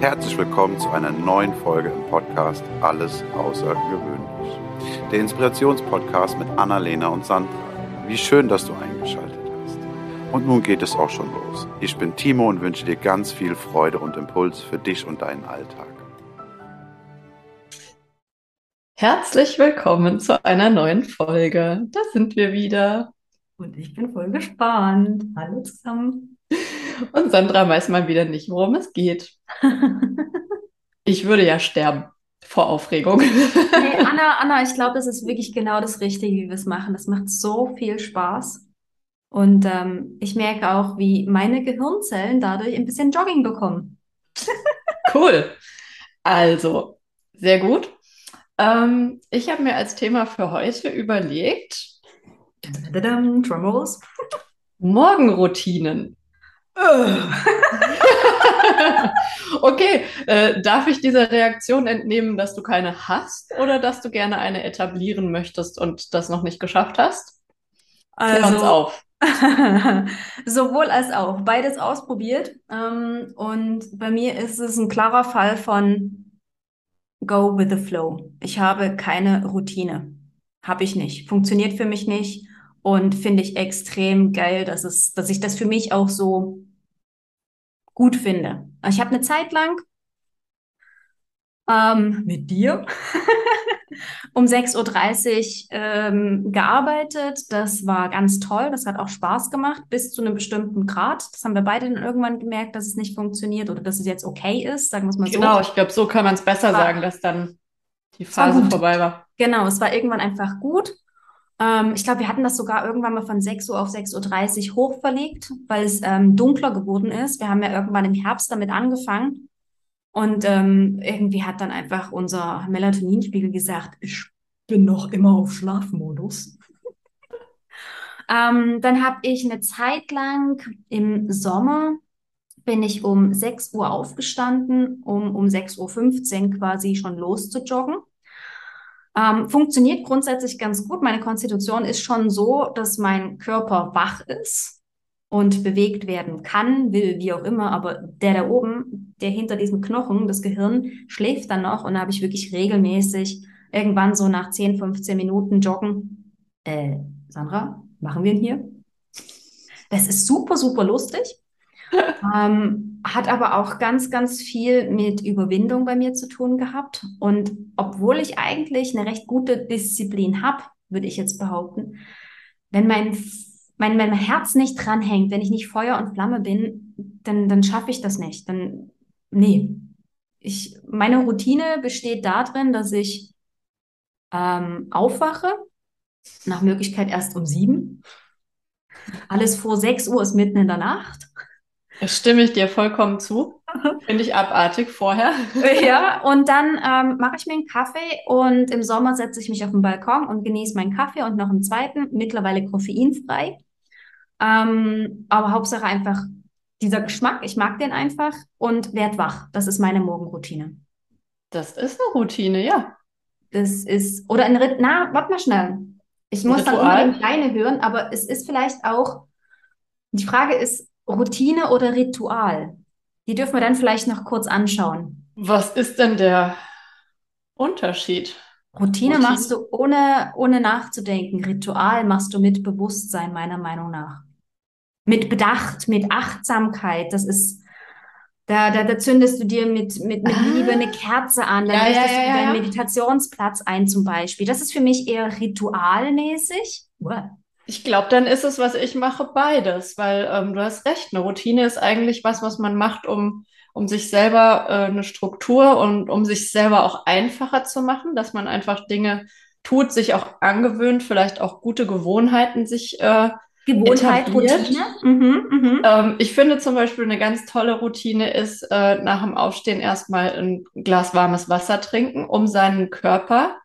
Herzlich willkommen zu einer neuen Folge im Podcast Alles Außergewöhnlich. Der Inspirationspodcast mit Annalena und Sandra. Wie schön, dass du eingeschaltet hast. Und nun geht es auch schon los. Ich bin Timo und wünsche dir ganz viel Freude und Impuls für dich und deinen Alltag. Herzlich willkommen zu einer neuen Folge. Da sind wir wieder. Und ich bin voll gespannt. Hallo zusammen. Und Sandra weiß mal wieder nicht, worum es geht. Ich würde ja sterben vor Aufregung. Hey, Anna, Anna, ich glaube, das ist wirklich genau das Richtige, wie wir es machen. Das macht so viel Spaß. Und ähm, ich merke auch, wie meine Gehirnzellen dadurch ein bisschen Jogging bekommen. Cool. Also, sehr gut. Ähm, ich habe mir als Thema für heute überlegt, Drumrolls. Morgenroutinen. Okay, äh, darf ich dieser Reaktion entnehmen, dass du keine hast oder dass du gerne eine etablieren möchtest und das noch nicht geschafft hast? Klär uns Also, auf. sowohl als auch. Beides ausprobiert. Ähm, und bei mir ist es ein klarer Fall von Go with the flow. Ich habe keine Routine. Habe ich nicht. Funktioniert für mich nicht. Und finde ich extrem geil, dass es, dass ich das für mich auch so gut finde. Ich habe eine Zeit lang ähm, mit dir um 6.30 Uhr ähm, gearbeitet. Das war ganz toll. Das hat auch Spaß gemacht bis zu einem bestimmten Grad. Das haben wir beide dann irgendwann gemerkt, dass es nicht funktioniert oder dass es jetzt okay ist, sagen wir es mal so. Genau, ich glaube, so kann man es besser War- sagen, dass dann die Phase vorbei war. Genau, es war irgendwann einfach gut. Ähm, ich glaube, wir hatten das sogar irgendwann mal von 6 Uhr auf 6.30 Uhr hoch verlegt, weil es ähm, dunkler geworden ist. Wir haben ja irgendwann im Herbst damit angefangen. Und ähm, irgendwie hat dann einfach unser Melatoninspiegel gesagt, ich bin noch immer auf Schlafmodus. Ähm, dann habe ich eine Zeit lang im Sommer bin ich um 6 Uhr aufgestanden, um um 6.15 Uhr quasi schon loszujoggen. Ähm, funktioniert grundsätzlich ganz gut. Meine Konstitution ist schon so, dass mein Körper wach ist und bewegt werden kann, will, wie auch immer. Aber der da oben, der hinter diesem Knochen, das Gehirn, schläft dann noch. Und da habe ich wirklich regelmäßig irgendwann so nach 10, 15 Minuten joggen. Äh, Sandra, machen wir ihn hier? Das ist super, super lustig. Ähm, hat aber auch ganz, ganz viel mit Überwindung bei mir zu tun gehabt. Und obwohl ich eigentlich eine recht gute Disziplin habe, würde ich jetzt behaupten, wenn mein, mein, mein Herz nicht dranhängt, wenn ich nicht Feuer und Flamme bin, dann, dann schaffe ich das nicht. Dann, nee. Ich, meine Routine besteht darin, dass ich ähm, aufwache, nach Möglichkeit erst um sieben. Alles vor sechs Uhr ist mitten in der Nacht. Stimme ich dir vollkommen zu. Finde ich abartig vorher. Ja, und dann ähm, mache ich mir einen Kaffee und im Sommer setze ich mich auf den Balkon und genieße meinen Kaffee und noch einen zweiten, mittlerweile koffeinfrei. Ähm, aber Hauptsache einfach dieser Geschmack, ich mag den einfach und werd wach. Das ist meine Morgenroutine. Das ist eine Routine, ja. Das ist, oder ein Rit, na, warte mal schnell. Ich muss dann Ritual? unbedingt deine hören, aber es ist vielleicht auch, die Frage ist Routine oder Ritual? Die dürfen wir dann vielleicht noch kurz anschauen. Was ist denn der Unterschied? Routine Routine? machst du ohne, ohne nachzudenken. Ritual machst du mit Bewusstsein, meiner Meinung nach. Mit Bedacht, mit Achtsamkeit. Das ist, da, da, da zündest du dir mit, mit, mit Ah. Liebe eine Kerze an. Dann Ja, richtest ja, du ja, deinen ja. Meditationsplatz ein, zum Beispiel. Das ist für mich eher ritualmäßig. What? Ich glaube, dann ist es, was ich mache, beides, weil ähm, du hast recht, eine Routine ist eigentlich was, was man macht, um, um sich selber äh, eine Struktur und um sich selber auch einfacher zu machen, dass man einfach Dinge tut, sich auch angewöhnt, vielleicht auch gute Gewohnheiten sich äh, Gewohnheit, etabliert. Routine. Mhm, mhm. Ähm, ich finde zum Beispiel eine ganz tolle Routine ist, äh, nach dem Aufstehen erstmal ein Glas warmes Wasser trinken, um seinen Körper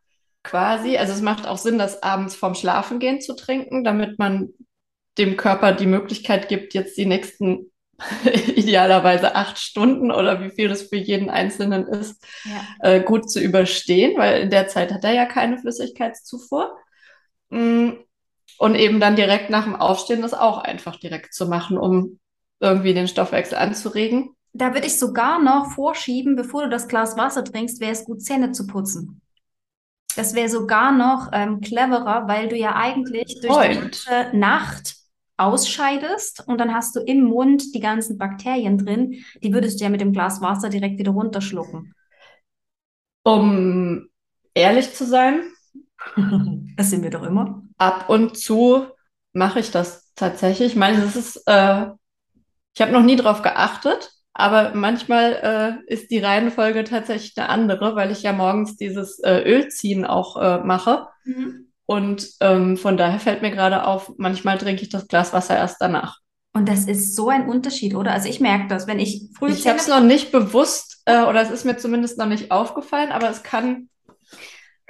quasi, also es macht auch Sinn, das abends vorm Schlafengehen zu trinken, damit man dem Körper die Möglichkeit gibt, jetzt die nächsten idealerweise acht Stunden oder wie viel es für jeden Einzelnen ist, Ja. äh, gut zu überstehen, weil in der Zeit hat er ja keine Flüssigkeitszufuhr. Mm, Und eben dann direkt nach dem Aufstehen das auch einfach direkt zu machen, um irgendwie den Stoffwechsel anzuregen. da würde ich sogar noch vorschieben, bevor du das Glas Wasser trinkst, wäre es gut, Zähne zu putzen. Das wäre sogar noch ähm, cleverer, weil du ja eigentlich durch die Point. ganze Nacht ausscheidest und dann hast du im Mund die ganzen Bakterien drin. Die würdest du ja mit dem Glas Wasser direkt wieder runterschlucken. Um ehrlich zu sein, Das sind wir doch immer. ab und zu mache ich das tatsächlich. Ich meine, das ist, äh, ich habe noch nie drauf geachtet, aber manchmal äh, ist die Reihenfolge tatsächlich eine andere, weil ich ja morgens dieses äh, Ölziehen auch äh, mache. Und ähm, von daher fällt mir gerade auf, manchmal trinke ich das Glas Wasser erst danach. Und das ist so ein Unterschied, oder? Also ich merke das, wenn ich früh Ich habe es noch nicht bewusst, äh, oder es ist mir zumindest noch nicht aufgefallen, aber es kann,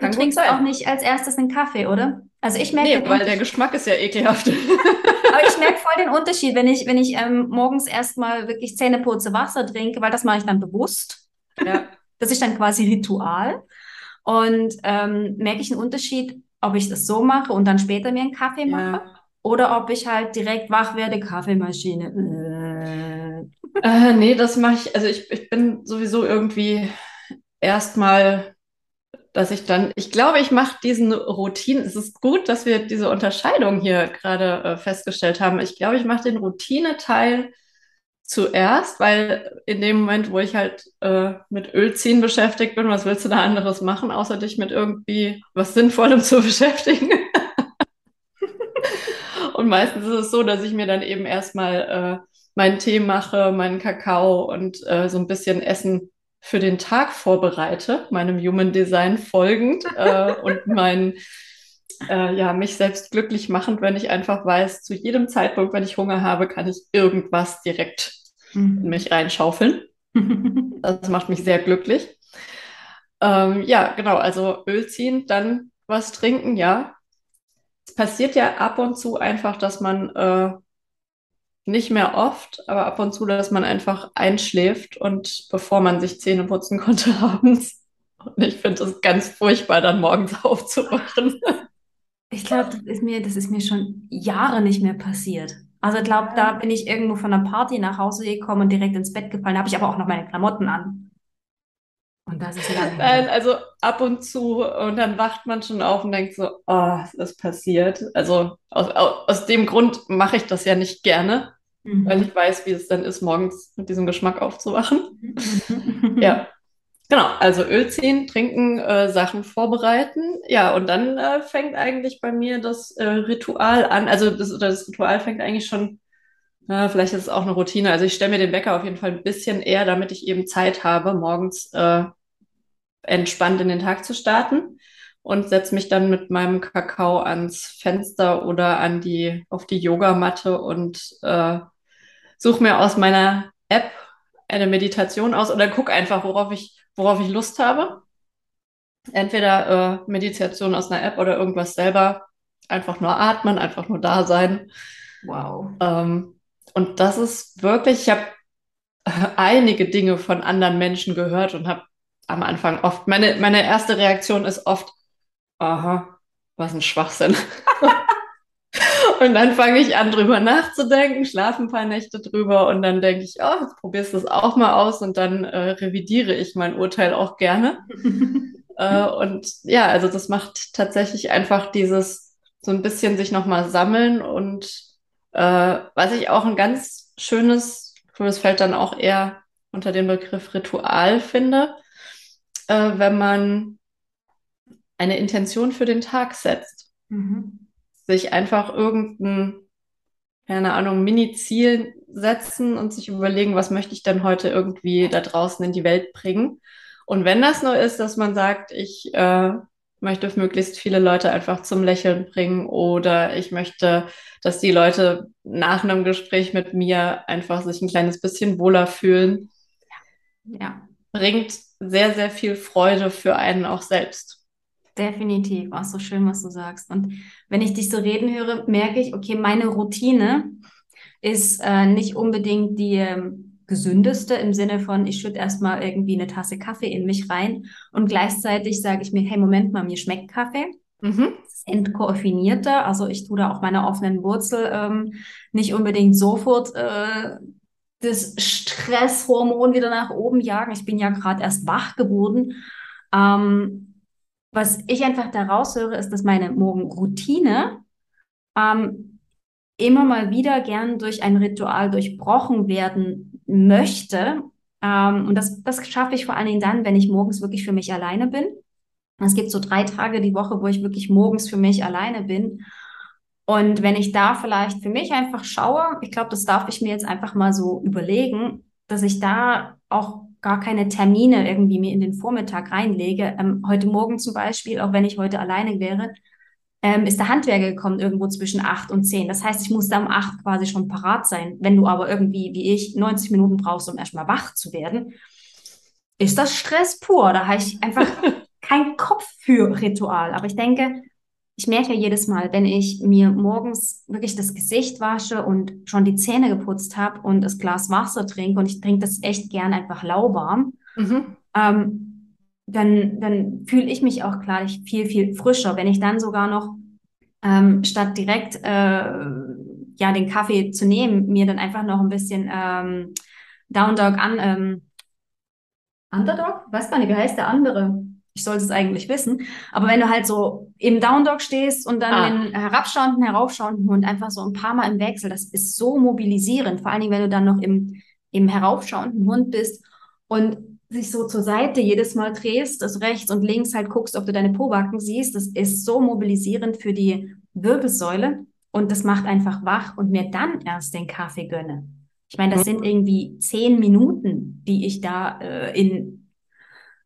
Du kann trinkst auch nicht als erstes einen Kaffee, oder? Also ich merke Nee, weil der. Geschmack ist ja ekelhaft. Aber ich merke voll den Unterschied, wenn ich, wenn ich ähm, morgens erstmal wirklich Zähneputze Wasser trinke, weil das mache ich dann bewusst. Ja. Das ist dann quasi Ritual. Und ähm, merke ich einen Unterschied, ob ich das so mache und dann später mir einen Kaffee mache Ja. oder ob ich halt direkt wach werde, Kaffeemaschine. Äh. Äh, nee, das mache ich, also ich, ich bin sowieso irgendwie erstmal, dass ich dann, ich glaube, ich mache diesen Routinen, es ist gut, dass wir diese Unterscheidung hier gerade äh, festgestellt haben. Ich glaube, ich mache den Routineteil zuerst, weil in dem Moment, wo ich halt äh, mit Ölziehen beschäftigt bin, was willst du da anderes machen, außer dich mit irgendwie was Sinnvollem zu beschäftigen? Und meistens ist es so, dass ich mir dann eben erstmal äh, meinen Tee mache, meinen Kakao und äh, so ein bisschen Essen für den Tag vorbereite, meinem Human Design folgend äh, und mein, äh, ja, mich selbst glücklich machend, wenn ich einfach weiß, zu jedem Zeitpunkt, wenn ich Hunger habe, kann ich irgendwas direkt in mich reinschaufeln. Das macht mich sehr glücklich. Ähm, ja, genau, also Öl ziehen, dann was trinken, ja. Es passiert ja ab und zu einfach, dass man äh, nicht mehr oft, aber ab und zu, dass man einfach einschläft und bevor man sich Zähne putzen konnte abends. Und ich finde es ganz furchtbar, dann morgens aufzuwachen. Ich glaube, das ist mir, das ist mir schon Jahre nicht mehr passiert. Also ich glaube, da bin ich irgendwo von einer Party nach Hause gekommen und direkt ins Bett gefallen. Da habe ich aber auch noch meine Klamotten an. Und das ist lange Nein, also ab und zu und dann wacht man schon auf und denkt so, oh, es ist passiert. Also aus, aus, aus dem Grund mache ich das ja nicht gerne, weil Mhm. ich weiß, wie es dann ist, morgens mit diesem Geschmack aufzuwachen. Mhm. Ja, genau. Also Öl ziehen, trinken, äh, Sachen vorbereiten. Ja, und dann äh, fängt eigentlich bei mir das äh, Ritual an. Also das, oder das Ritual fängt eigentlich schon, äh, vielleicht ist es auch eine Routine. Also ich stelle mir den Wecker auf jeden Fall ein bisschen eher, damit ich eben Zeit habe, morgens äh, entspannt in den Tag zu starten und setze mich dann mit meinem Kakao ans Fenster oder an die, auf die Yogamatte und äh, suche mir aus meiner App eine Meditation aus oder gucke einfach, worauf ich, worauf ich Lust habe. Entweder äh, Meditation aus einer App oder irgendwas selber. Einfach nur atmen, einfach nur da sein. Wow. Ähm, und das ist wirklich, ich habe einige Dinge von anderen Menschen gehört und habe am Anfang oft, meine, meine erste Reaktion ist oft, aha, was ein Schwachsinn. Und dann fange ich an, drüber nachzudenken, schlafe ein paar Nächte drüber und dann denke ich, oh, jetzt probierst du es auch mal aus und dann äh, revidiere ich mein Urteil auch gerne. Äh, und ja, also das macht tatsächlich einfach dieses so ein bisschen sich nochmal sammeln und äh, was ich auch ein ganz schönes, das fällt dann auch eher unter den Begriff Ritual finde, äh, wenn man eine Intention für den Tag setzt Mhm. sich einfach irgendein, keine Ahnung, Mini-Ziel setzen und sich überlegen, was möchte ich denn heute irgendwie da draußen in die Welt bringen. Und wenn das nur ist, dass man sagt, ich äh, möchte möglichst viele Leute einfach zum Lächeln bringen oder ich möchte, dass die Leute nach einem Gespräch mit mir einfach sich ein kleines bisschen wohler fühlen, Ja, bringt sehr, sehr viel Freude für einen auch selbst. definitiv. Auch so schön, was du sagst. Und wenn ich dich so reden höre, merke ich, okay, meine Routine ist äh, nicht unbedingt die ähm, gesündeste im Sinne von, ich schütte erstmal irgendwie eine Tasse Kaffee in mich rein und gleichzeitig sage ich mir, hey, Moment mal, mir schmeckt Kaffee. Mhm. Entkoffinierter, also ich tue da auch meiner offenen Wurzel ähm, nicht unbedingt sofort äh, das Stresshormon wieder nach oben jagen. Ich bin ja gerade erst wach geworden. Ähm, was ich einfach da raushöre, ist, dass meine Morgenroutine ähm, immer mal wieder gern durch ein Ritual durchbrochen werden möchte. Ähm, und das, das schaffe ich vor allen Dingen dann, wenn ich morgens wirklich für mich alleine bin. Es gibt so drei Tage die Woche, wo ich wirklich morgens für mich alleine bin. Und wenn ich da vielleicht für mich einfach schaue, ich glaube, das darf ich mir jetzt einfach mal so überlegen, dass ich da auch gar keine Termine irgendwie mir in den Vormittag reinlege. Ähm, heute Morgen zum Beispiel, auch wenn ich heute alleine wäre, ähm, ist der Handwerker gekommen irgendwo zwischen acht und zehn. Das heißt, ich musste um acht quasi schon parat sein. Wenn du aber irgendwie, wie ich, 90 Minuten brauchst, um erstmal wach zu werden, ist das Stress pur. Da habe ich einfach keinen Kopf für Ritual. Aber ich denke, ich merke ja jedes Mal, wenn ich mir morgens wirklich das Gesicht wasche und schon die Zähne geputzt habe und das Glas Wasser trinke und ich trinke das echt gern einfach lauwarm, mhm. ähm, dann, dann fühle ich mich auch klar viel, viel frischer. Wenn ich dann sogar noch ähm, statt direkt äh, ja den Kaffee zu nehmen, mir dann einfach noch ein bisschen ähm, Down Dog an ähm, Underdog? Weiß gar nicht, wie heißt der andere? Ich sollte es eigentlich wissen. Aber wenn du halt so im Down Dog stehst und dann ah. den herabschauenden, heraufschauenden Hund einfach so ein paar Mal im Wechsel, das ist so mobilisierend. Vor allen Dingen, wenn du dann noch im, im heraufschauenden Hund bist und sich so zur Seite jedes Mal drehst, das rechts und links halt guckst, ob du deine Pobacken siehst. Das ist so mobilisierend für die Wirbelsäule und das macht einfach wach und mir dann erst den Kaffee gönne. Ich meine, das sind irgendwie zehn Minuten, die ich da äh, in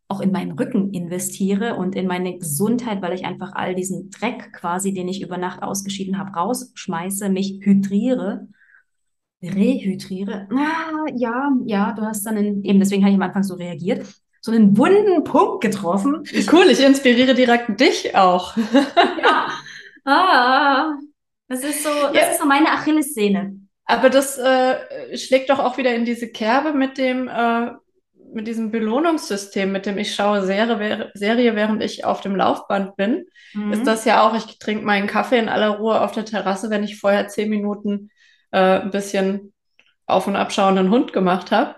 auch in meinen Rücken investiere und in meine Gesundheit, weil ich einfach all diesen Dreck quasi, den ich über Nacht ausgeschieden habe, rausschmeiße, mich hydriere, rehydriere. Ah, ja, ja, du hast dann einen, eben deswegen habe ich am Anfang so reagiert, so einen wunden Punkt getroffen. Cool, ich inspiriere direkt dich auch. ja. Ah, das ist so, das ja. ist so meine Achillessehne. Aber das äh, schlägt doch auch wieder in diese Kerbe mit dem, äh, mit diesem Belohnungssystem, mit dem ich schaue Serie, Serie während ich auf dem Laufband bin, mhm. ist das ja auch, ich trinke meinen Kaffee in aller Ruhe auf der Terrasse, wenn ich vorher zehn Minuten äh, ein bisschen auf- und abschauenden Hund gemacht habe.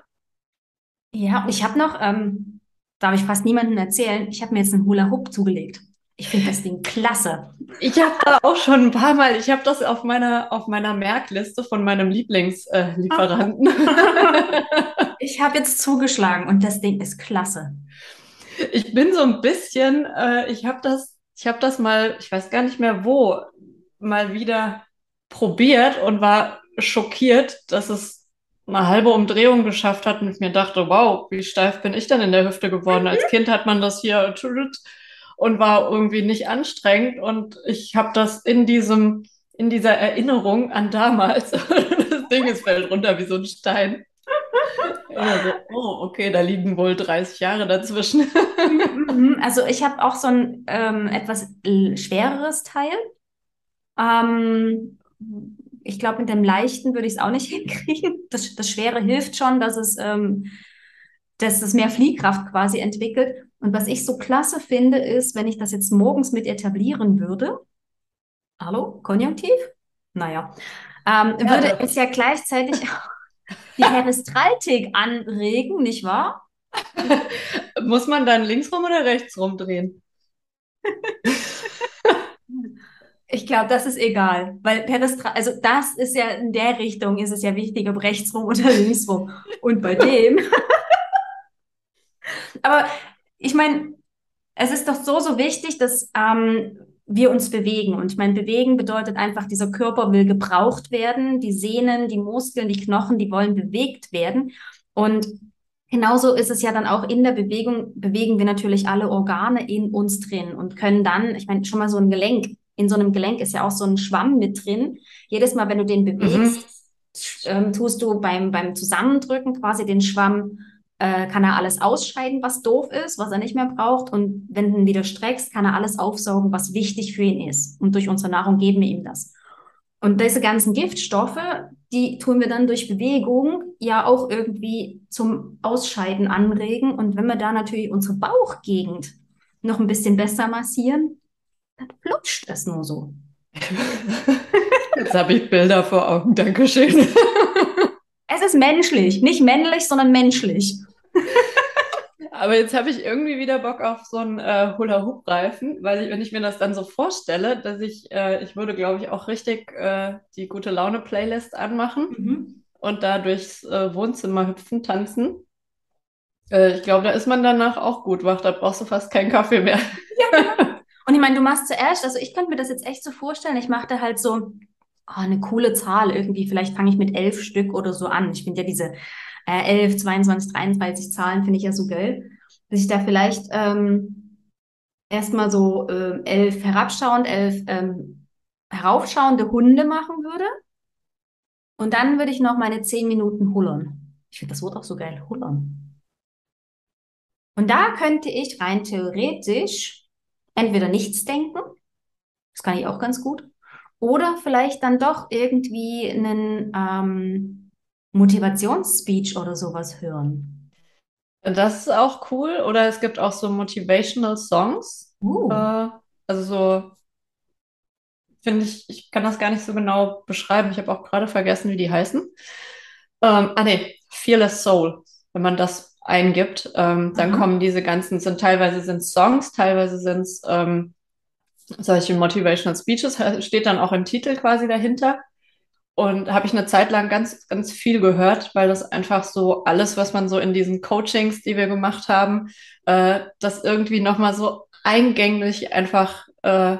Ja, ich habe noch, ähm, darf ich fast niemandem erzählen, ich habe mir jetzt einen Hula Hoop zugelegt. Ich finde das Ding klasse. Ich habe da auch schon ein paar Mal, ich habe das auf meiner, auf meiner Merkliste von meinem Lieblingslieferanten. ich habe jetzt zugeschlagen und das Ding ist klasse. Ich bin so ein bisschen, äh, ich habe das, ich habe das mal, ich weiß gar nicht mehr wo, mal wieder probiert und war schockiert, dass es eine halbe Umdrehung geschafft hat und ich mir dachte, wow, wie steif bin ich denn in der Hüfte geworden? Als Kind hat man das hier und war irgendwie nicht anstrengend. Und ich habe das in diesem, in dieser Erinnerung an damals, das Ding ist fällt runter wie so ein Stein. Also, oh, okay, da liegen wohl 30 Jahre dazwischen. Mhm, also ich habe auch so ein ähm, etwas schwereres Teil. Ähm, ich glaube, mit dem leichten würde ich es auch nicht hinkriegen. Das, das Schwere hilft schon, dass es, ähm, dass es mehr Fliehkraft quasi entwickelt. Und was ich so klasse finde, ist, wenn ich das jetzt morgens mit etablieren würde, hallo, Konjunktiv? Naja, ähm, ja, würde es ja gleichzeitig die Peristaltik anregen, nicht wahr? Muss man dann links rum oder rechts rum drehen? Ich glaube, das ist egal, weil Peristal, also das ist ja in der Richtung ist es ja wichtig, ob rechts rum oder links rum. Und bei dem. Aber ich meine, es ist doch so, so wichtig, dass ähm, wir uns bewegen. Und ich meine, bewegen bedeutet einfach, dieser Körper will gebraucht werden. Die Sehnen, die Muskeln, die Knochen, die wollen bewegt werden. Und genauso ist es ja dann auch in der Bewegung, bewegen wir natürlich alle Organe in uns drin und können dann, ich meine, schon mal so ein Gelenk, in so einem Gelenk ist ja auch so ein Schwamm mit drin. Jedes Mal, wenn du den bewegst, mhm. ähm, tust du beim, beim Zusammendrücken quasi den Schwamm äh, kann er alles ausscheiden, was doof ist, was er nicht mehr braucht. Und wenn du ihn wieder streckst, kann er alles aufsaugen, was wichtig für ihn ist. Und durch unsere Nahrung geben wir ihm das. Und diese ganzen Giftstoffe, die tun wir dann durch Bewegung ja auch irgendwie zum Ausscheiden anregen. Und wenn wir da natürlich unsere Bauchgegend noch ein bisschen besser massieren, dann flutscht es nur so. Jetzt habe ich Bilder vor Augen. Dankeschön. Es ist menschlich, nicht männlich, sondern menschlich. Aber jetzt habe ich irgendwie wieder Bock auf so einen äh, Hula-Hoop-Reifen, weil ich, wenn ich mir das dann so vorstelle, dass ich, äh, ich würde, glaube ich, auch richtig äh, die gute Laune-Playlist anmachen Mhm. und da durchs äh, Wohnzimmer hüpfen, tanzen. Äh, ich glaube, da ist man danach auch gut wach, da brauchst du fast keinen Kaffee mehr. Und ich meine, du machst zuerst, also ich könnte mir das jetzt echt so vorstellen, ich mache da halt so oh, eine coole Zahl irgendwie, vielleicht fange ich mit elf Stück oder so an. Ich finde ja diese äh, 11, 22, 33 Zahlen finde ich ja so geil, dass ich da vielleicht ähm, erstmal so äh, elf herabschauend, elf ähm, heraufschauende Hunde machen würde. Und dann würde ich noch meine zehn Minuten hullern. Ich finde das Wort auch so geil, hullern. Und da könnte ich rein theoretisch entweder nichts denken, das kann ich auch ganz gut, oder vielleicht dann doch irgendwie einen ähm, Motivationsspeech oder sowas hören. Das ist auch cool. Oder es gibt auch so Motivational Songs. Uh. Äh, also so, finde ich, ich kann das gar nicht so genau beschreiben. Ich habe auch gerade vergessen, wie die heißen. Ähm, ah nee, Fearless Soul. Wenn man das eingibt, ähm, dann Mhm. kommen diese ganzen, sind teilweise sind Songs, teilweise sind es ähm, solche Motivational Speeches, he- steht dann auch im Titel quasi dahinter. Und habe ich eine Zeit lang ganz, ganz viel gehört, weil das einfach so alles, was man so in diesen Coachings, die wir gemacht haben, äh, das irgendwie nochmal so eingänglich einfach äh,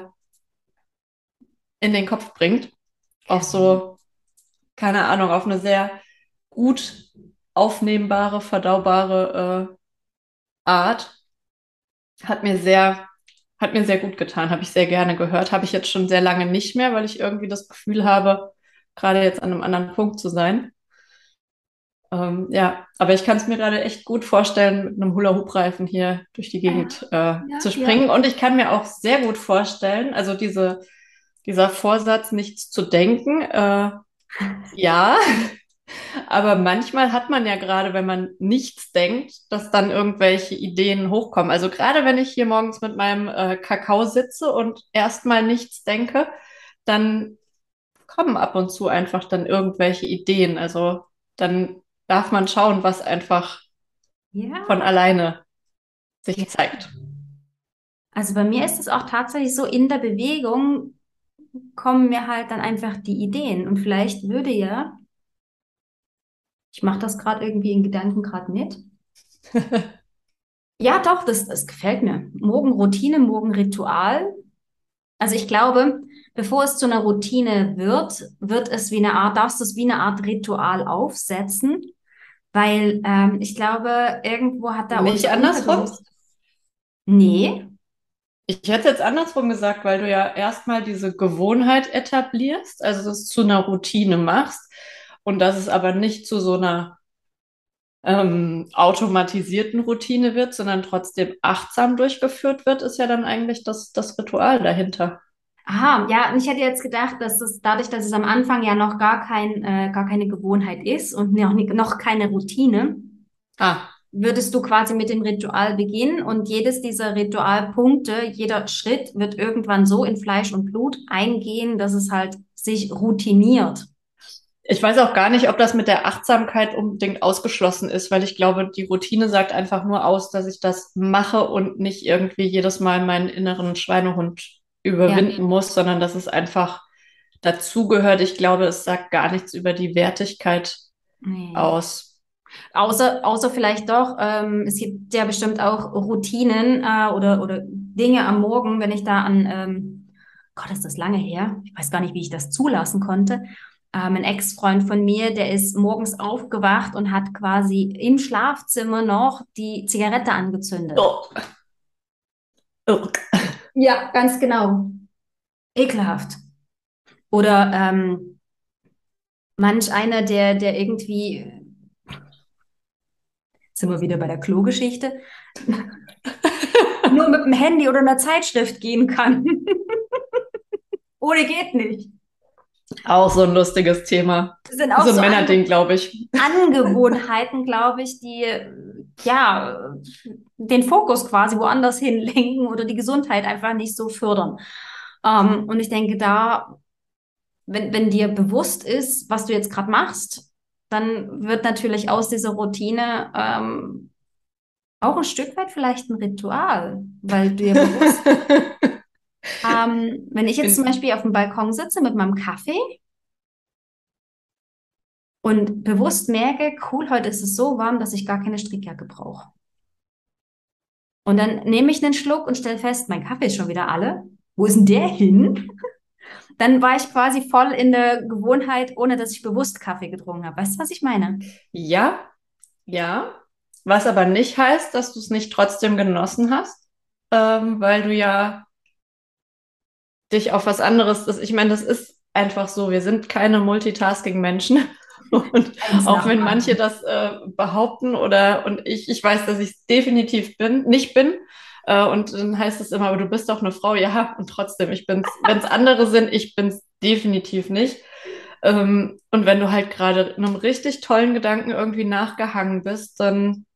in den Kopf bringt. Auf so, keine Ahnung, auf eine sehr gut aufnehmbare, verdaubare äh, Art. Hat mir sehr, hat mir sehr gut getan, habe ich sehr gerne gehört. Habe ich jetzt schon sehr lange nicht mehr, weil ich irgendwie das Gefühl habe, gerade jetzt an einem anderen Punkt zu sein. Ähm, ja, aber ich kann es mir gerade echt gut vorstellen, mit einem Hula-Hoop-Reifen hier durch die Gegend äh, zu ja. springen. Und ich kann mir auch sehr gut vorstellen, also diese, dieser Vorsatz, nichts zu denken, äh, ja, aber manchmal hat man ja gerade, wenn man nichts denkt, dass dann irgendwelche Ideen hochkommen. Also gerade wenn ich hier morgens mit meinem äh, Kakao sitze und erstmal nichts denke, dann kommen ab und zu einfach dann irgendwelche Ideen. Also dann darf man schauen, was einfach Ja. von alleine sich zeigt. Also bei mir ist es auch tatsächlich so, in der Bewegung kommen mir halt dann einfach die Ideen. Und vielleicht würde ja, ich mache das gerade irgendwie in Gedanken gerade mit. Ja, doch, das, das gefällt mir. Morgenroutine, Morgenritual. Also ich glaube, bevor es zu einer Routine wird, wird es wie eine Art, darfst du es wie eine Art Ritual aufsetzen, weil ähm, ich glaube, irgendwo hat da Nicht andersrum? Nee. Ich hätte es jetzt andersrum gesagt, weil du ja erstmal diese Gewohnheit etablierst, also das zu einer Routine machst und dass es aber nicht zu so einer ähm, automatisierten Routine wird, sondern trotzdem achtsam durchgeführt wird, ist ja dann eigentlich das, das Ritual dahinter. Aha, ja, und ich hätte jetzt gedacht, dass es dadurch, dass es am Anfang ja noch gar kein, äh, gar keine Gewohnheit ist und noch, noch keine Routine, Ah, würdest du quasi mit dem Ritual beginnen und jedes dieser Ritualpunkte, jeder Schritt wird irgendwann so in Fleisch und Blut eingehen, dass es halt sich routiniert. Ich weiß auch gar nicht, ob das mit der Achtsamkeit unbedingt ausgeschlossen ist, weil ich glaube, die Routine sagt einfach nur aus, dass ich das mache und nicht irgendwie jedes Mal meinen inneren Schweinehund überwinden muss, sondern dass es einfach dazugehört. Ich glaube, es sagt gar nichts über die Wertigkeit Nee. aus. Außer, außer vielleicht doch, ähm, es gibt ja bestimmt auch Routinen äh, oder, oder Dinge am Morgen, wenn ich da an, ähm, Gott, ist das lange her, ich weiß gar nicht, wie ich das zulassen konnte. Ähm, ein Ex-Freund von mir, der ist morgens aufgewacht und hat quasi im Schlafzimmer noch die Zigarette angezündet. Oh. Oh. Ja, ganz genau. Ekelhaft. Oder ähm, manch einer, der, der irgendwie, sind wir wieder bei der Klogeschichte, nur mit dem Handy oder einer Zeitschrift gehen kann. Ohne geht nicht. Auch so ein lustiges Thema. Das sind auch So ein so Männerding, glaube ich. Angewohnheiten, glaube ich, die ja den Fokus quasi woanders hinlenken oder die Gesundheit einfach nicht so fördern. Ähm, und ich denke, da, wenn, wenn dir bewusst ist, was du jetzt gerade machst, dann wird natürlich aus dieser Routine ähm, auch ein Stück weit vielleicht ein Ritual, weil du ja bewusst, ähm, wenn ich jetzt zum Beispiel auf dem Balkon sitze mit meinem Kaffee und bewusst merke, cool, heute ist es so warm, dass ich gar keine Strickjacke brauche. Und dann nehme ich einen Schluck und stelle fest, mein Kaffee ist schon wieder alle. Wo ist denn der hin? Dann war ich quasi voll in der Gewohnheit, ohne dass ich bewusst Kaffee getrunken habe. Weißt du, was ich meine? Ja, ja. Was aber nicht heißt, dass du es nicht trotzdem genossen hast, ähm, weil du ja dich auf was anderes, das, ich meine, das ist einfach so, wir sind keine Multitasking-Menschen. Und auch wenn manche das äh, behaupten oder und ich, ich weiß, dass ich es definitiv bin, nicht bin. Äh, und dann heißt es immer, aber du bist doch eine Frau, ja, und trotzdem, ich bin's, wenn es andere sind, ich bin es definitiv nicht. Ähm, und wenn du halt gerade einem richtig tollen Gedanken irgendwie nachgehangen bist, dann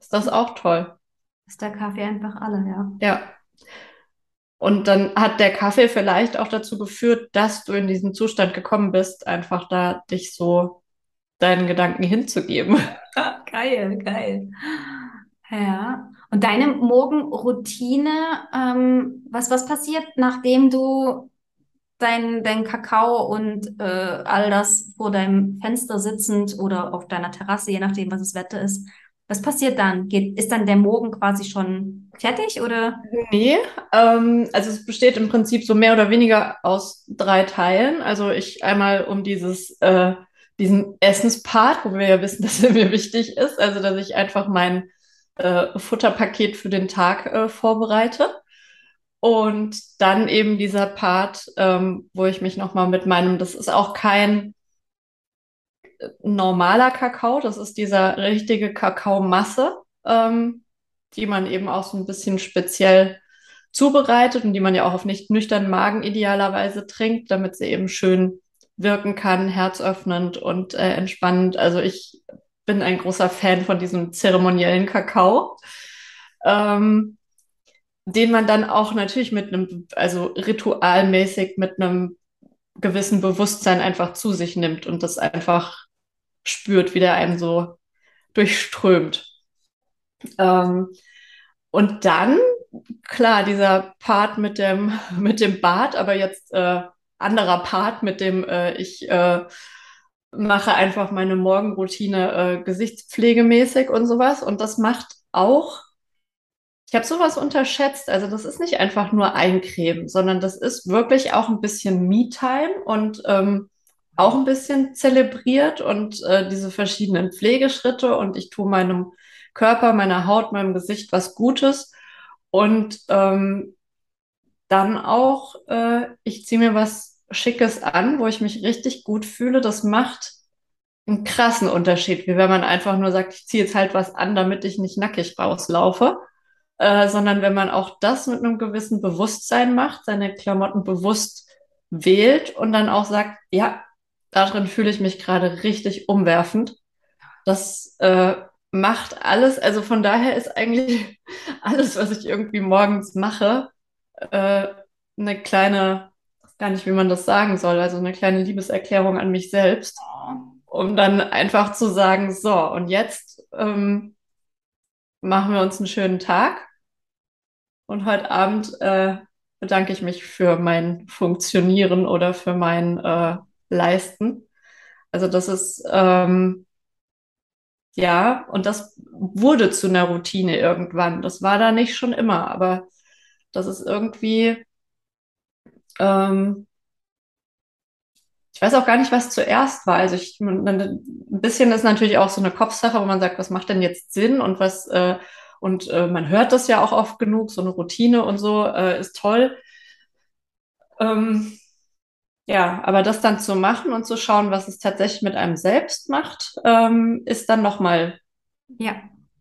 ist das auch toll. Ist der Kaffee einfach alle, ja. Ja. Und dann hat der Kaffee vielleicht auch dazu geführt, dass du in diesen Zustand gekommen bist, einfach da dich so deinen Gedanken hinzugeben. geil, geil. Ja. Und deine Morgenroutine, ähm, was, was passiert, nachdem du dein, dein Kakao und äh, all das vor deinem Fenster sitzend oder auf deiner Terrasse, je nachdem, was das Wetter ist, was passiert dann? Geht, ist dann der Morgen quasi schon fertig oder? Nee, ähm, also es besteht im Prinzip so mehr oder weniger aus drei Teilen. Also ich einmal um dieses, äh, diesen Essenspart, wo wir ja wissen, dass er mir wichtig ist. Also dass ich einfach mein äh, Futterpaket für den Tag äh, vorbereite. Und dann eben dieser Part, ähm, wo ich mich nochmal mit meinem, das ist auch kein normaler Kakao, das ist dieser richtige Kakaomasse, ähm, die man eben auch so ein bisschen speziell zubereitet und die man ja auch auf nicht nüchternen Magen idealerweise trinkt, damit sie eben schön wirken kann, herzöffnend und äh, entspannend. Also ich bin ein großer Fan von diesem zeremoniellen Kakao, ähm, den man dann auch natürlich mit einem, also ritualmäßig mit einem gewissen Bewusstsein einfach zu sich nimmt und das einfach spürt, wie der einen so durchströmt. Ähm, und dann, klar, dieser Part mit dem, mit dem Bart, aber jetzt äh, anderer Part mit dem, äh, ich äh, mache einfach meine Morgenroutine äh, gesichtspflegemäßig und sowas. Und das macht auch, ich habe sowas unterschätzt. Also das ist nicht einfach nur Eincremen, sondern das ist wirklich auch ein bisschen Me-Time und ähm, auch ein bisschen zelebriert und äh, diese verschiedenen Pflegeschritte und ich tue meinem Körper, meiner Haut, meinem Gesicht was Gutes und ähm, dann auch, äh, ich ziehe mir was Schickes an, wo ich mich richtig gut fühle. Das macht einen krassen Unterschied, wie wenn man einfach nur sagt, ich ziehe jetzt halt was an, damit ich nicht nackig rauslaufe. Äh, sondern wenn man auch das mit einem gewissen Bewusstsein macht, seine Klamotten bewusst wählt und dann auch sagt, ja, darin fühle ich mich gerade richtig umwerfend. Das äh, macht alles, also von daher ist eigentlich alles, was ich irgendwie morgens mache, äh, eine kleine, gar nicht, wie man das sagen soll, also eine kleine Liebeserklärung an mich selbst, um dann einfach zu sagen, so, und jetzt ähm, machen wir uns einen schönen Tag. Und heute Abend äh, bedanke ich mich für mein Funktionieren oder für mein äh, leisten. Also das ist, ähm, ja, und das wurde zu einer Routine irgendwann. Das war da nicht schon immer, aber das ist irgendwie, ähm, ich weiß auch gar nicht, was zuerst war. Also ich, ein bisschen ist natürlich auch so eine Kopfsache, wo man sagt, was macht denn jetzt Sinn und was, äh, und äh, man hört das ja auch oft genug, so eine Routine und so äh, ist toll. Ähm, ja, aber das dann zu machen und zu schauen, was es tatsächlich mit einem selbst macht, ähm, ist dann nochmal ja.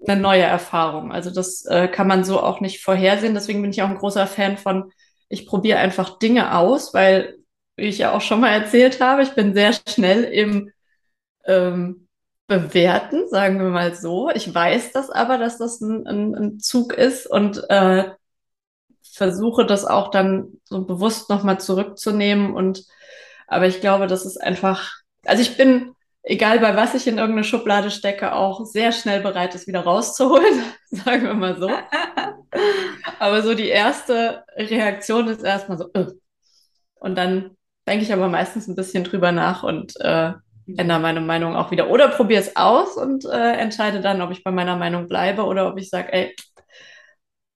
eine neue Erfahrung. Also das äh, kann man so auch nicht vorhersehen. Deswegen bin ich auch ein großer Fan von, ich probiere einfach Dinge aus, weil, wie ich ja auch schon mal erzählt habe, ich bin sehr schnell im ähm, Bewerten, sagen wir mal so. Ich weiß das aber, dass das ein, ein, ein Zug ist und äh, versuche das auch dann so bewusst nochmal zurückzunehmen und aber ich glaube, das ist einfach, also ich bin egal bei was ich in irgendeine Schublade stecke, auch sehr schnell bereit ist, wieder rauszuholen, sagen wir mal so. aber so die erste Reaktion ist erstmal so, äh. und dann denke ich aber meistens ein bisschen drüber nach und äh, ändere meine Meinung auch wieder. Oder probiere es aus und äh, entscheide dann, ob ich bei meiner Meinung bleibe oder ob ich sage, ey,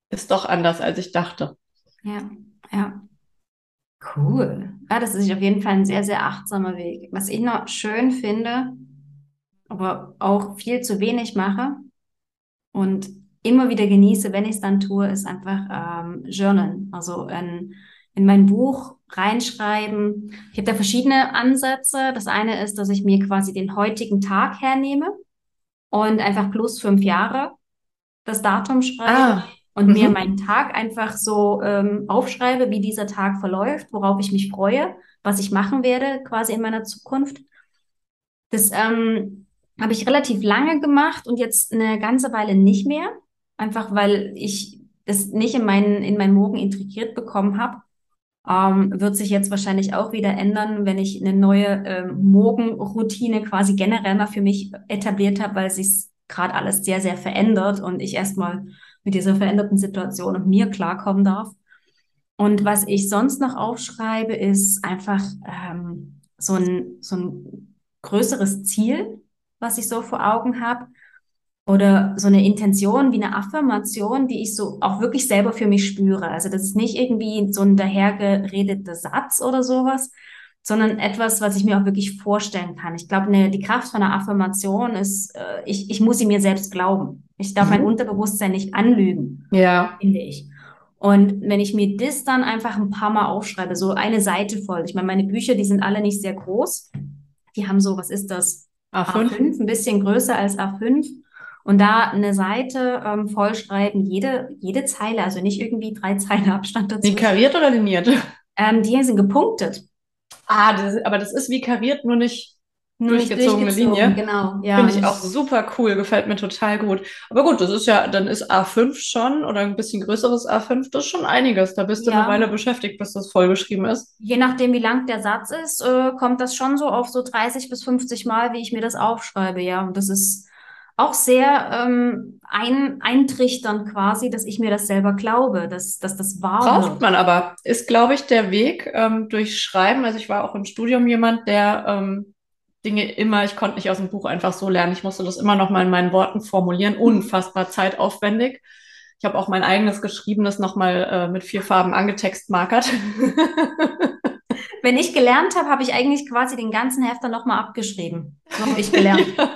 ist doch anders, als ich dachte. Ja, ja. Cool. Ja, das ist auf jeden Fall ein sehr, sehr achtsamer Weg. Was ich noch schön finde, aber auch viel zu wenig mache und immer wieder genieße, wenn ich es dann tue, ist einfach ähm, Journalen. Also in, in mein Buch reinschreiben. Ich habe da verschiedene Ansätze. Das eine ist, dass ich mir quasi den heutigen Tag hernehme und einfach plus fünf Jahre das Datum schreibe. Ah und mhm. mir meinen Tag einfach so ähm, aufschreibe, wie dieser Tag verläuft, worauf ich mich freue, was ich machen werde quasi in meiner Zukunft. Das ähm, habe ich relativ lange gemacht und jetzt eine ganze Weile nicht mehr, einfach weil ich das nicht in meinen in meinen Morgen integriert bekommen habe. Ähm, wird sich jetzt wahrscheinlich auch wieder ändern, wenn ich eine neue ähm, Morgenroutine quasi generell mal für mich etabliert habe, weil sich gerade alles sehr, sehr verändert und ich erstmal mit dieser veränderten Situation und mir klarkommen darf. Und was ich sonst noch aufschreibe, ist einfach ähm, so, ein, so ein größeres Ziel, was ich so vor Augen habe. Oder so eine Intention wie eine Affirmation, die ich so auch wirklich selber für mich spüre. Also das ist nicht irgendwie so ein dahergeredeter Satz oder sowas, sondern etwas, was ich mir auch wirklich vorstellen kann. Ich glaube, ne, die Kraft von einer Affirmation ist, äh, ich, ich muss sie mir selbst glauben. Ich darf mhm. mein Unterbewusstsein nicht anlügen, ja. finde ich. Und wenn ich mir das dann einfach ein paar Mal aufschreibe, so eine Seite voll. Ich meine, meine Bücher, die sind alle nicht sehr groß. Die haben so, was ist das? A5, A5 ein bisschen größer als A5. Und da eine Seite ähm, vollschreiben, jede, jede Zeile, also nicht irgendwie drei Zeilen Abstand dazu. Die kariert oder liniert? Ähm, die sind gepunktet. Ah, das, aber das ist wie kariert, nur nicht durchgezogene nicht Linie. Genau, ja. Finde ich auch super cool, gefällt mir total gut. Aber gut, das ist ja, dann ist A5 schon oder ein bisschen größeres A5, das ist schon einiges. Da bist du ja. eine Weile beschäftigt, bis das vollgeschrieben ist. Je nachdem, wie lang der Satz ist, äh, kommt das schon so auf so 30 bis 50 Mal, wie ich mir das aufschreibe, ja. Und das ist auch sehr ähm, ein, eintrichtern quasi, dass ich mir das selber glaube, dass, dass das wahr Braucht wird. man aber. Ist, glaube ich, der Weg ähm, durch Schreiben. Also ich war auch im Studium jemand, der ähm, Dinge immer, ich konnte nicht aus dem Buch einfach so lernen. Ich musste das immer noch mal in meinen Worten formulieren. Mhm. Unfassbar zeitaufwendig. Ich habe auch mein eigenes geschriebenes noch mal äh, mit vier Farben angetextmarkert. Wenn ich gelernt habe, habe ich eigentlich quasi den ganzen Hefter noch mal abgeschrieben. So habe ich gelernt. ja.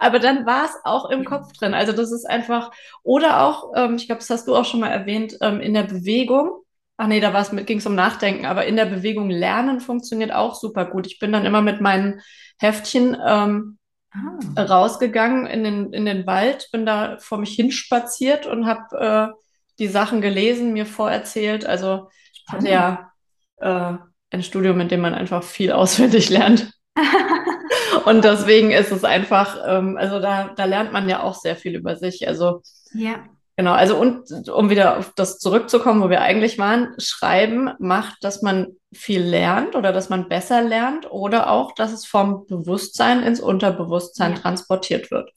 Aber dann war es auch im Kopf drin. Also das ist einfach, oder auch, ähm, ich glaube, das hast du auch schon mal erwähnt, ähm, in der Bewegung. Ach nee, da ging es um Nachdenken, aber in der Bewegung lernen funktioniert auch super gut. Ich bin dann immer mit meinen Heftchen ähm, ah. rausgegangen in den, in den Wald, bin da vor mich hinspaziert und habe äh, die Sachen gelesen, mir vorerzählt. Also ich hatte ja äh, ein Studium, in dem man einfach viel auswendig lernt. Und deswegen ist es einfach, ähm, also da, da lernt man ja auch sehr viel über sich. Also ja. Genau, also und um wieder auf das zurückzukommen, wo wir eigentlich waren, Schreiben macht, dass man viel lernt oder dass man besser lernt oder auch, dass es vom Bewusstsein ins Unterbewusstsein ja. transportiert wird.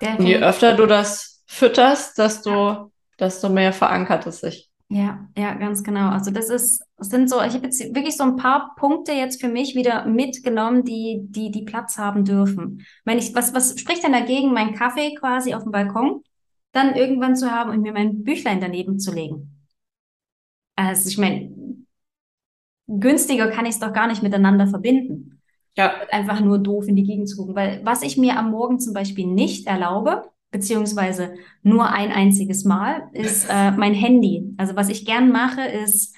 Und je öfter du das fütterst, desto, desto mehr verankert es sich. Ja, ja, ganz genau. Also das ist, das sind so, ich habe jetzt wirklich so ein paar Punkte jetzt für mich wieder mitgenommen, die, die, die Platz haben dürfen. Ich meine, ich, was, was spricht denn dagegen, meinen Kaffee quasi auf dem Balkon dann irgendwann zu haben und mir mein Büchlein daneben zu legen? Also ich meine, günstiger kann ich es doch gar nicht miteinander verbinden. Ja. Einfach nur doof in die Gegend zu gucken. Weil was ich mir am Morgen zum Beispiel nicht erlaube, beziehungsweise nur ein einziges Mal, ist äh, mein Handy. Also was ich gern mache, ist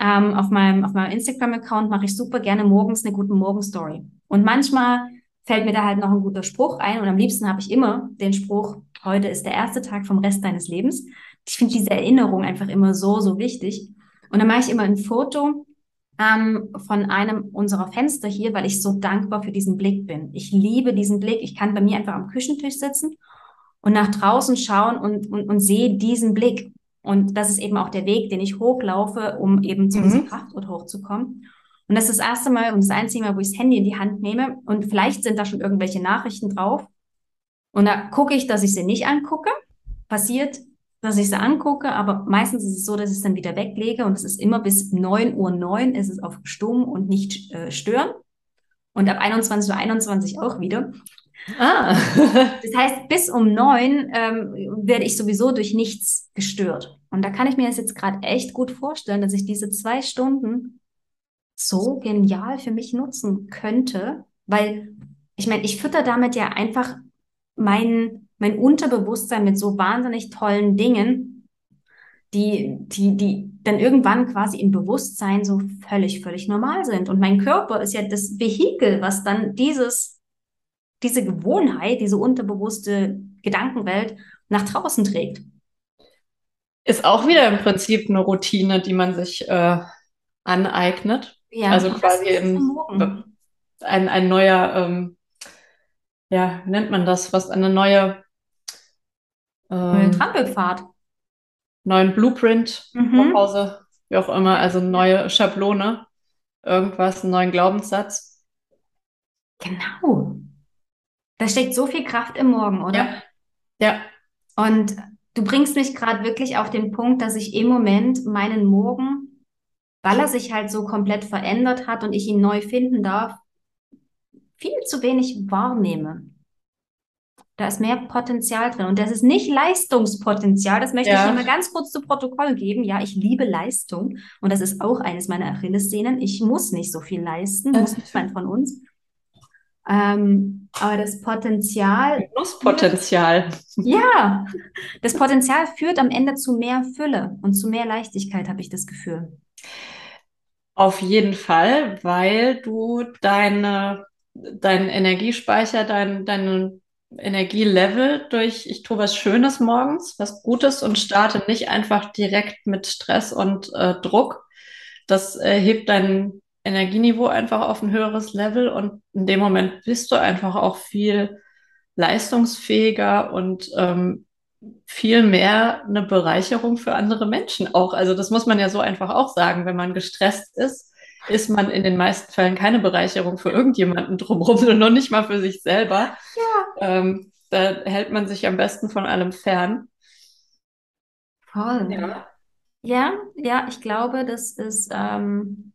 ähm, auf meinem, auf meinem Instagram-Account mache ich super gerne morgens eine gute Morgenstory. Und manchmal fällt mir da halt noch ein guter Spruch ein und am liebsten habe ich immer den Spruch, heute ist der erste Tag vom Rest deines Lebens. Ich finde diese Erinnerung einfach immer so, so wichtig. Und dann mache ich immer ein Foto ähm, von einem unserer Fenster hier, weil ich so dankbar für diesen Blick bin. Ich liebe diesen Blick. Ich kann bei mir einfach am Küchentisch sitzen und nach draußen schauen und, und, und sehe diesen Blick. Und das ist eben auch der Weg, den ich hochlaufe, um eben zu mhm. diesem Kraftort hochzukommen. Und das ist das erste Mal und das einzige Mal, wo ich das Handy in die Hand nehme. Und vielleicht sind da schon irgendwelche Nachrichten drauf. Und da gucke ich, dass ich sie nicht angucke. Passiert, dass ich sie angucke, aber meistens ist es so, dass ich es dann wieder weglege und es ist immer bis 9.09 Uhr 9 ist es auf Stumm und nicht äh, stören. Und ab 21.21 Uhr 21 auch wieder. Ah. das heißt, bis um neun ähm, werde ich sowieso durch nichts gestört. Und da kann ich mir das jetzt gerade echt gut vorstellen, dass ich diese zwei Stunden so genial für mich nutzen könnte, weil ich meine, ich fütter damit ja einfach mein, mein Unterbewusstsein mit so wahnsinnig tollen Dingen, die, die, die dann irgendwann quasi im Bewusstsein so völlig, völlig normal sind. Und mein Körper ist ja das Vehikel, was dann dieses, diese Gewohnheit, diese unterbewusste Gedankenwelt nach draußen trägt. Ist auch wieder im Prinzip eine Routine, die man sich äh, aneignet. Ja, also quasi ein, ein, ein neuer, ähm, ja, wie nennt man das? Was eine neue ähm, Trampelpfad. Neuen Blueprint, mhm. Pause, wie auch immer, also neue Schablone, irgendwas, einen neuen Glaubenssatz. Genau. Da steckt so viel Kraft im Morgen, oder? Ja. Ja. Und du bringst mich gerade wirklich auf den Punkt, dass ich im Moment meinen Morgen weil er sich halt so komplett verändert hat und ich ihn neu finden darf, viel zu wenig wahrnehme. Da ist mehr Potenzial drin. Und das ist nicht Leistungspotenzial. Das möchte ja. ich hier mal ganz kurz zu Protokoll geben. Ja, ich liebe Leistung. Und das ist auch eines meiner Achillessehnen. Ich muss nicht so viel leisten, muss niemand von uns. Ähm, aber das Potenzial. Genusspotenzial. Ja, das Potenzial führt am Ende zu mehr Fülle und zu mehr Leichtigkeit, habe ich das Gefühl. Auf jeden Fall, weil du deine, deinen Energiespeicher, dein, deinen Energielevel durch, ich tue was Schönes morgens, was Gutes und starte nicht einfach direkt mit Stress und äh, Druck. Das äh, hebt dein Energieniveau einfach auf ein höheres Level und in dem Moment bist du einfach auch viel leistungsfähiger und ähm, viel mehr eine Bereicherung für andere Menschen auch. Also das muss man ja so einfach auch sagen. Wenn man gestresst ist, ist man in den meisten Fällen keine Bereicherung für irgendjemanden drumherum und noch nicht mal für sich selber. Ja. Ähm, da hält man sich am besten von allem fern. Voll. Ja, ja, ja ich glaube, das ist ähm,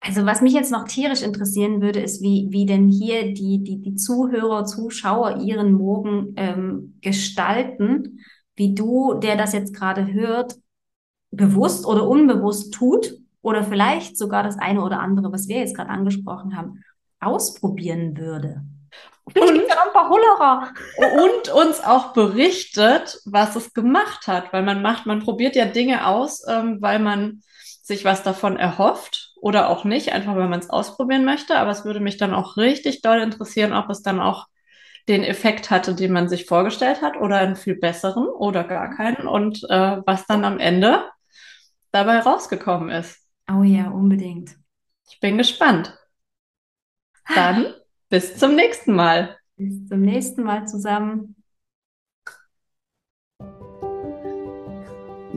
also was mich jetzt noch tierisch interessieren würde, ist, wie, wie denn hier die, die, die Zuhörer, Zuschauer ihren Morgen ähm, gestalten, wie du, der das jetzt gerade hört, bewusst oder unbewusst tut oder vielleicht sogar das eine oder andere, was wir jetzt gerade angesprochen haben, ausprobieren würde. Und, und uns auch berichtet, was es gemacht hat, weil man macht, man probiert ja Dinge aus, ähm, weil man sich was davon erhofft oder auch nicht, einfach weil man es ausprobieren möchte. Aber es würde mich dann auch richtig doll interessieren, ob es dann auch den Effekt hatte, den man sich vorgestellt hat oder einen viel besseren oder gar keinen und äh, was dann am Ende dabei rausgekommen ist. Oh ja, unbedingt. Ich bin gespannt. Dann bis zum nächsten Mal. Bis zum nächsten Mal zusammen.